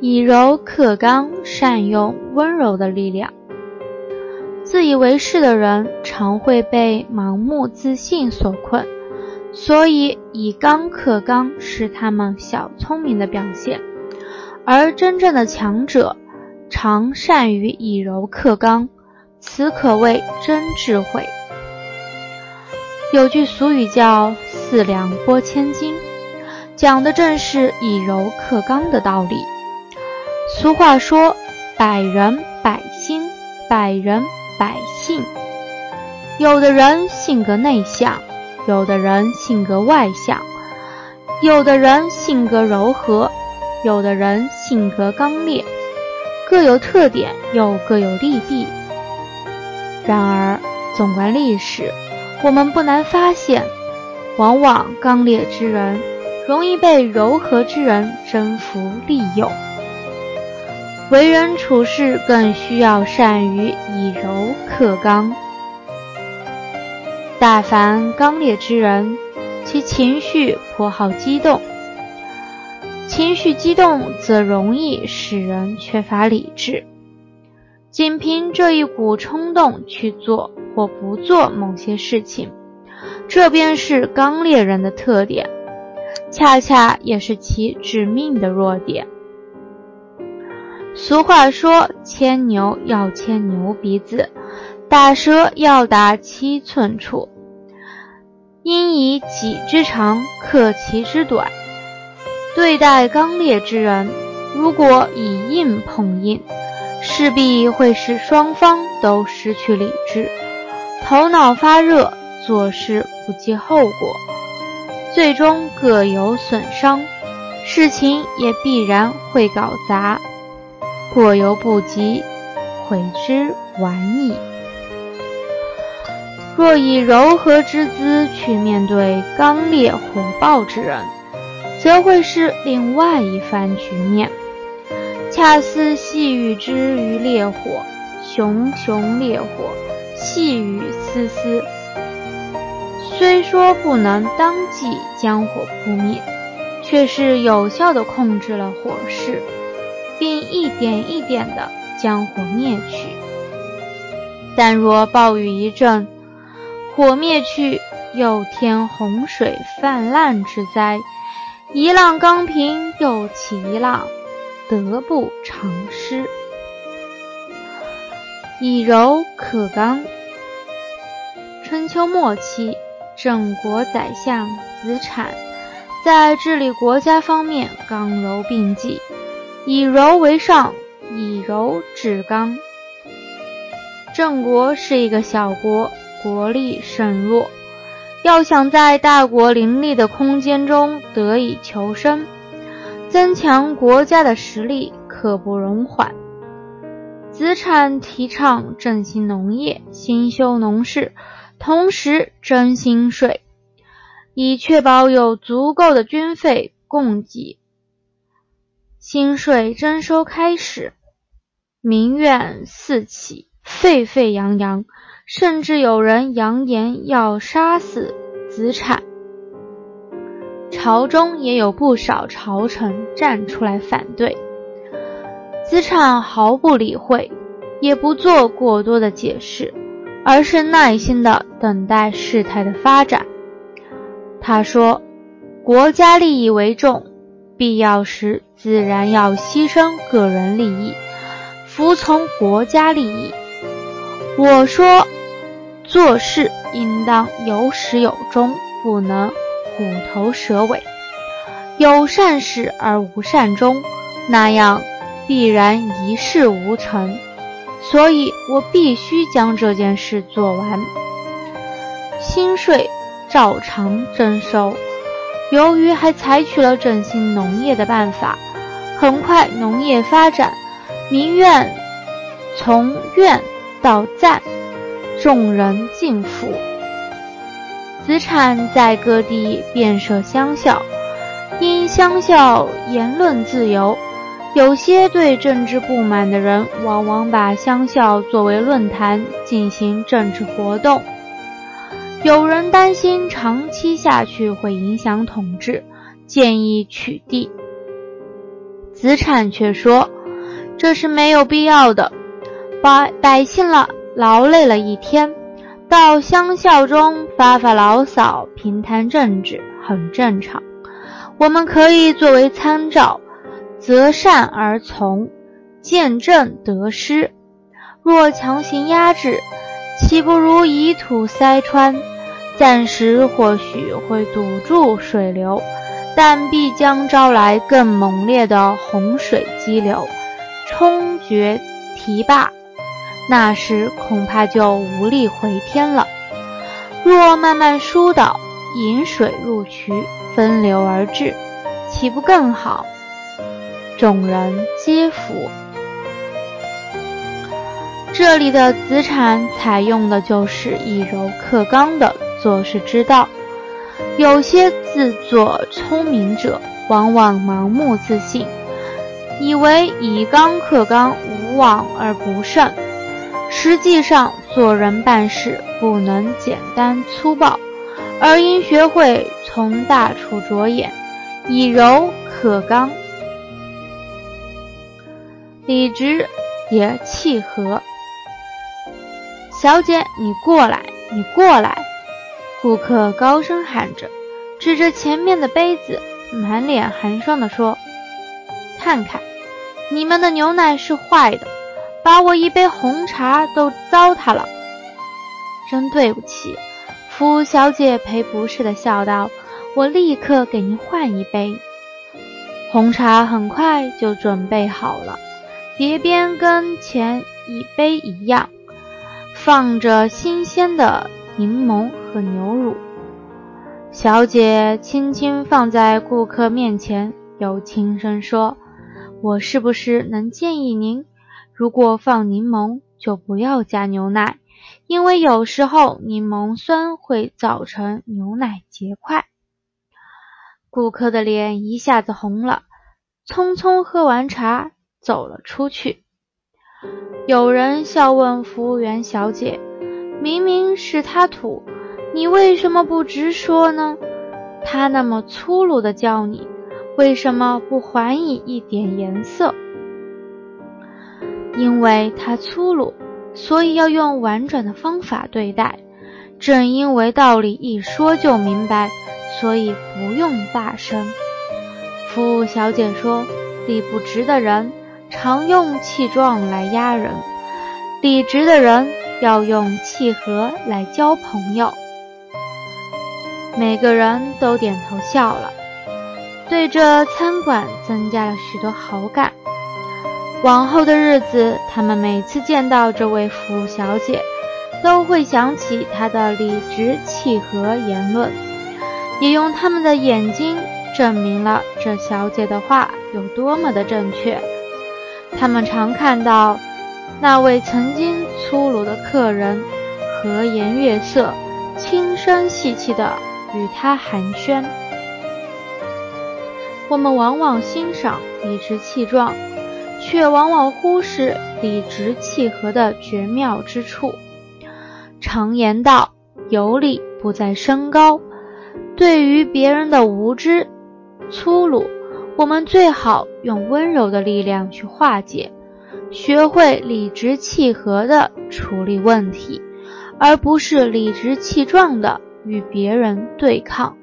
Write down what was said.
以柔克刚，善用温柔的力量。自以为是的人常会被盲目自信所困，所以以刚克刚是他们小聪明的表现。而真正的强者，常善于以柔克刚，此可谓真智慧。有句俗语叫“四两拨千斤”，讲的正是以柔克刚的道理。俗话说：“百人百心，百人百性。”有的人性格内向，有的人性格外向，有的人性格柔和，有的人性格刚烈，各有特点，又各有利弊。然而，纵观历史，我们不难发现，往往刚烈之人容易被柔和之人征服利用。为人处事更需要善于以柔克刚。大凡刚烈之人，其情绪颇好激动，情绪激动则容易使人缺乏理智，仅凭这一股冲动去做或不做某些事情，这便是刚烈人的特点，恰恰也是其致命的弱点。俗话说：“牵牛要牵牛鼻子，打蛇要打七寸处。”应以己之长克其之短。对待刚烈之人，如果以硬碰硬，势必会使双方都失去理智，头脑发热，做事不计后果，最终各有损伤，事情也必然会搞砸。过犹不及，悔之晚矣。若以柔和之姿去面对刚烈火爆之人，则会是另外一番局面。恰似细雨之于烈火，熊熊烈火，细雨丝丝。虽说不能当即将火扑灭，却是有效地控制了火势。并一点一点地将火灭去。但若暴雨一阵，火灭去，又添洪水泛滥之灾，一浪刚平又起一浪，得不偿失。以柔克刚。春秋末期，郑国宰相子产在治理国家方面刚柔并济。以柔为上，以柔制刚。郑国是一个小国，国力甚弱，要想在大国林立的空间中得以求生，增强国家的实力刻不容缓。子产提倡振兴农业、兴修农事，同时征新税，以确保有足够的军费供给。新税征收开始，民怨四起，沸沸扬扬，甚至有人扬言要杀死子产。朝中也有不少朝臣站出来反对，子产毫不理会，也不做过多的解释，而是耐心的等待事态的发展。他说：“国家利益为重。”必要时，自然要牺牲个人利益，服从国家利益。我说，做事应当有始有终，不能虎头蛇尾，有善始而无善终，那样必然一事无成。所以我必须将这件事做完。薪税照常征收。由于还采取了振兴农业的办法，很快农业发展，民怨从怨到赞，众人敬服。子产在各地遍设乡校，因乡校言论自由，有些对政治不满的人，往往把乡校作为论坛进行政治活动。有人担心长期下去会影响统治，建议取缔。子产却说：“这是没有必要的。百百姓了劳累了一天，到乡校中发发牢骚，平谈政治，很正常。我们可以作为参照，择善而从，见正得失。若强行压制，岂不如以土塞穿？暂时或许会堵住水流。”但必将招来更猛烈的洪水激流，冲决堤坝，那时恐怕就无力回天了。若慢慢疏导，引水入渠，分流而至，岂不更好？众人皆服。这里的子产采用的就是以柔克刚的做事之道。有些自作聪明者，往往盲目自信，以为以刚克刚，无往而不胜。实际上，做人办事不能简单粗暴，而应学会从大处着眼，以柔克刚。理直也契合。小姐，你过来，你过来。顾客高声喊着，指着前面的杯子，满脸寒霜地说：“看看，你们的牛奶是坏的，把我一杯红茶都糟蹋了。真对不起。”服务小姐赔不是的笑道：“我立刻给您换一杯。”红茶很快就准备好了，碟边跟前一杯一样，放着新鲜的。柠檬和牛乳，小姐轻轻放在顾客面前，又轻声说：“我是不是能建议您，如果放柠檬，就不要加牛奶，因为有时候柠檬酸会造成牛奶结块。”顾客的脸一下子红了，匆匆喝完茶走了出去。有人笑问服务员小姐。明明是他土，你为什么不直说呢？他那么粗鲁的叫你，为什么不还以一点颜色？因为他粗鲁，所以要用婉转的方法对待。正因为道理一说就明白，所以不用大声。服务小姐说：“理不直的人，常用气壮来压人；理直的人。”要用气和来交朋友，每个人都点头笑了，对这餐馆增加了许多好感。往后的日子，他们每次见到这位服务小姐，都会想起她的理直气和言论，也用他们的眼睛证明了这小姐的话有多么的正确。他们常看到。那位曾经粗鲁的客人，和颜悦色、轻声细气地与他寒暄。我们往往欣赏理直气壮，却往往忽视理直气和的绝妙之处。常言道：“有理不在声高。”对于别人的无知、粗鲁，我们最好用温柔的力量去化解。学会理直气和地处理问题，而不是理直气壮地与别人对抗。